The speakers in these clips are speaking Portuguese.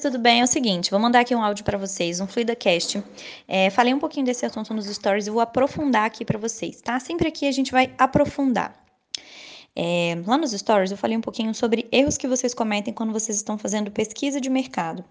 tudo bem? É o seguinte, vou mandar aqui um áudio para vocês, um FluidaCast. É, falei um pouquinho desse assunto nos stories e vou aprofundar aqui para vocês, tá? Sempre aqui a gente vai aprofundar. É, lá nos stories eu falei um pouquinho sobre erros que vocês cometem quando vocês estão fazendo pesquisa de mercado.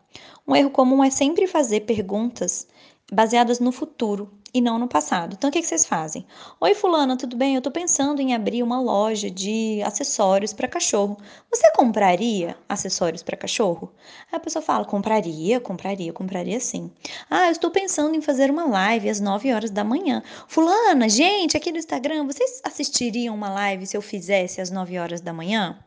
Um erro comum é sempre fazer perguntas baseadas no futuro e não no passado. Então, o que, que vocês fazem? Oi, Fulana, tudo bem? Eu estou pensando em abrir uma loja de acessórios para cachorro. Você compraria acessórios para cachorro? Aí a pessoa fala: compraria, compraria, compraria sim. Ah, eu estou pensando em fazer uma live às 9 horas da manhã. Fulana, gente, aqui no Instagram, vocês assistiriam uma live se eu fizesse às 9 horas da manhã?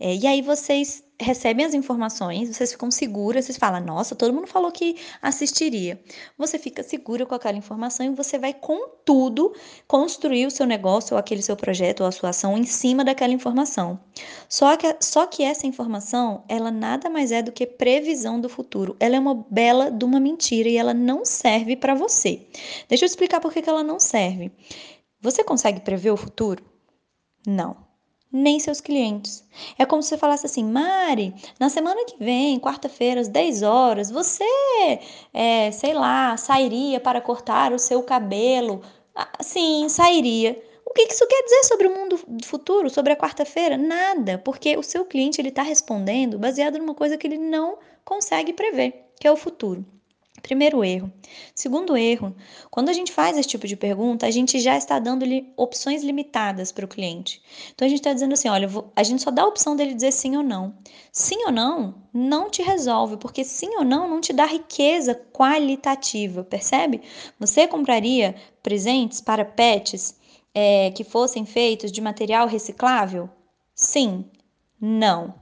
É, e aí vocês recebem as informações, vocês ficam seguras, vocês falam, nossa, todo mundo falou que assistiria. Você fica segura com aquela informação e você vai, com tudo, construir o seu negócio, ou aquele seu projeto, ou a sua ação em cima daquela informação. Só que, só que essa informação, ela nada mais é do que previsão do futuro. Ela é uma bela de uma mentira e ela não serve para você. Deixa eu explicar por que ela não serve. Você consegue prever o futuro? Não nem seus clientes. É como se você falasse assim, Mari, na semana que vem, quarta-feira, às 10 horas, você, é, sei lá, sairia para cortar o seu cabelo? Ah, sim, sairia. O que isso quer dizer sobre o mundo futuro, sobre a quarta-feira? Nada, porque o seu cliente ele está respondendo baseado numa coisa que ele não consegue prever, que é o futuro. Primeiro erro. Segundo erro, quando a gente faz esse tipo de pergunta, a gente já está dando-lhe opções limitadas para o cliente. Então a gente está dizendo assim: olha, a gente só dá a opção dele dizer sim ou não. Sim ou não não te resolve, porque sim ou não não te dá riqueza qualitativa, percebe? Você compraria presentes para pets é, que fossem feitos de material reciclável? Sim. Não.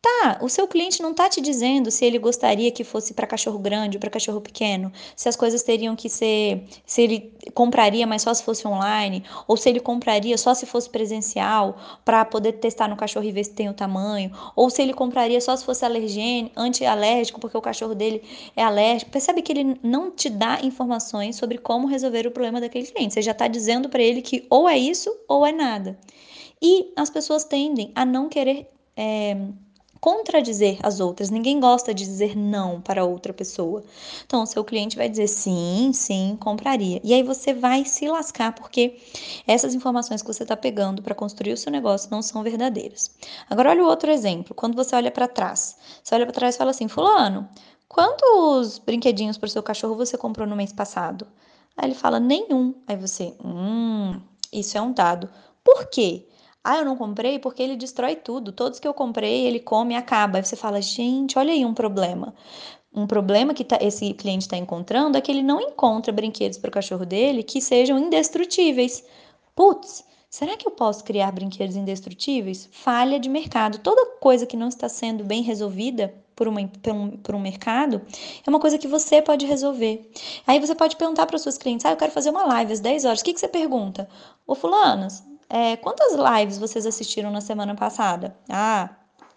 Tá, o seu cliente não tá te dizendo se ele gostaria que fosse para cachorro grande ou para cachorro pequeno, se as coisas teriam que ser, se ele compraria, mas só se fosse online, ou se ele compraria só se fosse presencial para poder testar no cachorro e ver se tem o tamanho, ou se ele compraria só se fosse alergênico, anti-alérgico, porque o cachorro dele é alérgico. Percebe que ele não te dá informações sobre como resolver o problema daquele cliente. Você já está dizendo para ele que ou é isso ou é nada. E as pessoas tendem a não querer é, contradizer as outras. Ninguém gosta de dizer não para outra pessoa. Então, seu cliente vai dizer sim, sim, compraria. E aí você vai se lascar porque essas informações que você está pegando para construir o seu negócio não são verdadeiras. Agora, olha o outro exemplo. Quando você olha para trás, você olha para trás e fala assim: Fulano, quantos brinquedinhos para o seu cachorro você comprou no mês passado? Aí ele fala: nenhum. Aí você, hum, isso é um dado. Por quê? Ah, eu não comprei porque ele destrói tudo. Todos que eu comprei, ele come e acaba. Aí você fala, gente, olha aí um problema. Um problema que tá, esse cliente está encontrando é que ele não encontra brinquedos para o cachorro dele que sejam indestrutíveis. Putz, será que eu posso criar brinquedos indestrutíveis? Falha de mercado. Toda coisa que não está sendo bem resolvida por, uma, por, um, por um mercado é uma coisa que você pode resolver. Aí você pode perguntar para os seus clientes: ah, eu quero fazer uma live às 10 horas. O que, que você pergunta? Ô, Fulanas, é, quantas lives vocês assistiram na semana passada? Ah,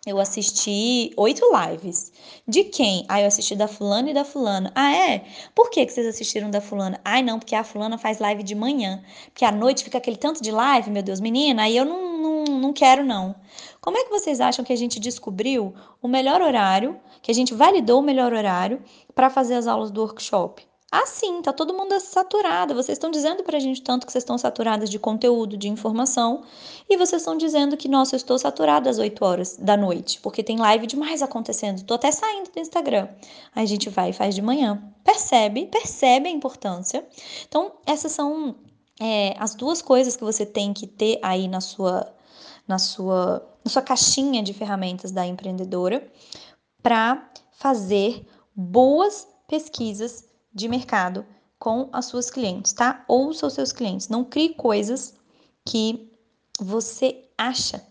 eu assisti oito lives. De quem? Ah, eu assisti da fulana e da fulana. Ah, é? Por que, que vocês assistiram da fulana? Ai, não, porque a fulana faz live de manhã. Porque à noite fica aquele tanto de live, meu Deus, menina, aí eu não, não, não quero, não. Como é que vocês acham que a gente descobriu o melhor horário, que a gente validou o melhor horário para fazer as aulas do workshop? Ah, sim, tá todo mundo saturado. Vocês estão dizendo pra gente tanto que vocês estão saturadas de conteúdo, de informação, e vocês estão dizendo que, nossa, eu estou saturada às 8 horas da noite, porque tem live demais acontecendo. Tô até saindo do Instagram. Aí a gente vai e faz de manhã. Percebe? Percebe a importância. Então, essas são é, as duas coisas que você tem que ter aí na sua, na sua, na sua caixinha de ferramentas da empreendedora para fazer boas pesquisas de mercado com as suas clientes, tá? Ouça os seus clientes, não crie coisas que você acha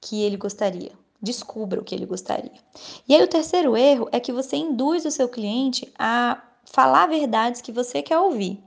que ele gostaria. Descubra o que ele gostaria. E aí o terceiro erro é que você induz o seu cliente a falar verdades que você quer ouvir.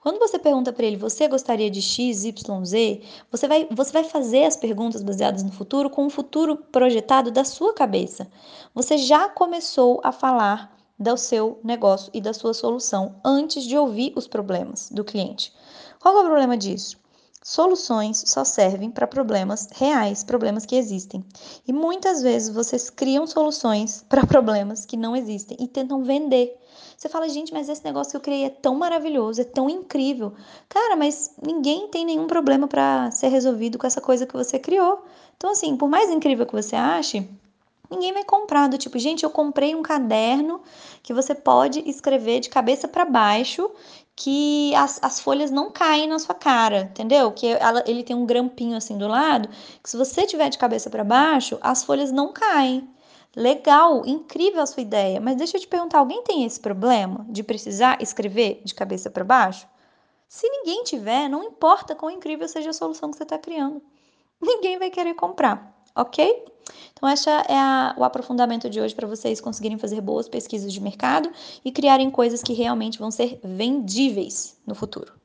Quando você pergunta para ele, você gostaria de X, Y, Z, você vai, você vai fazer as perguntas baseadas no futuro com o futuro projetado da sua cabeça. Você já começou a falar do seu negócio e da sua solução antes de ouvir os problemas do cliente. Qual é o problema disso? Soluções só servem para problemas reais, problemas que existem. E muitas vezes vocês criam soluções para problemas que não existem e tentam vender. Você fala, gente, mas esse negócio que eu criei é tão maravilhoso, é tão incrível. Cara, mas ninguém tem nenhum problema para ser resolvido com essa coisa que você criou. Então, assim, por mais incrível que você ache, ninguém vai comprar do tipo, gente, eu comprei um caderno que você pode escrever de cabeça para baixo que as, as folhas não caem na sua cara, entendeu? Que ela, ele tem um grampinho assim do lado, que se você tiver de cabeça para baixo, as folhas não caem. Legal, incrível a sua ideia, mas deixa eu te perguntar, alguém tem esse problema de precisar escrever de cabeça para baixo? Se ninguém tiver, não importa quão incrível seja a solução que você está criando, ninguém vai querer comprar, ok? Então, esse é a, o aprofundamento de hoje para vocês conseguirem fazer boas pesquisas de mercado e criarem coisas que realmente vão ser vendíveis no futuro.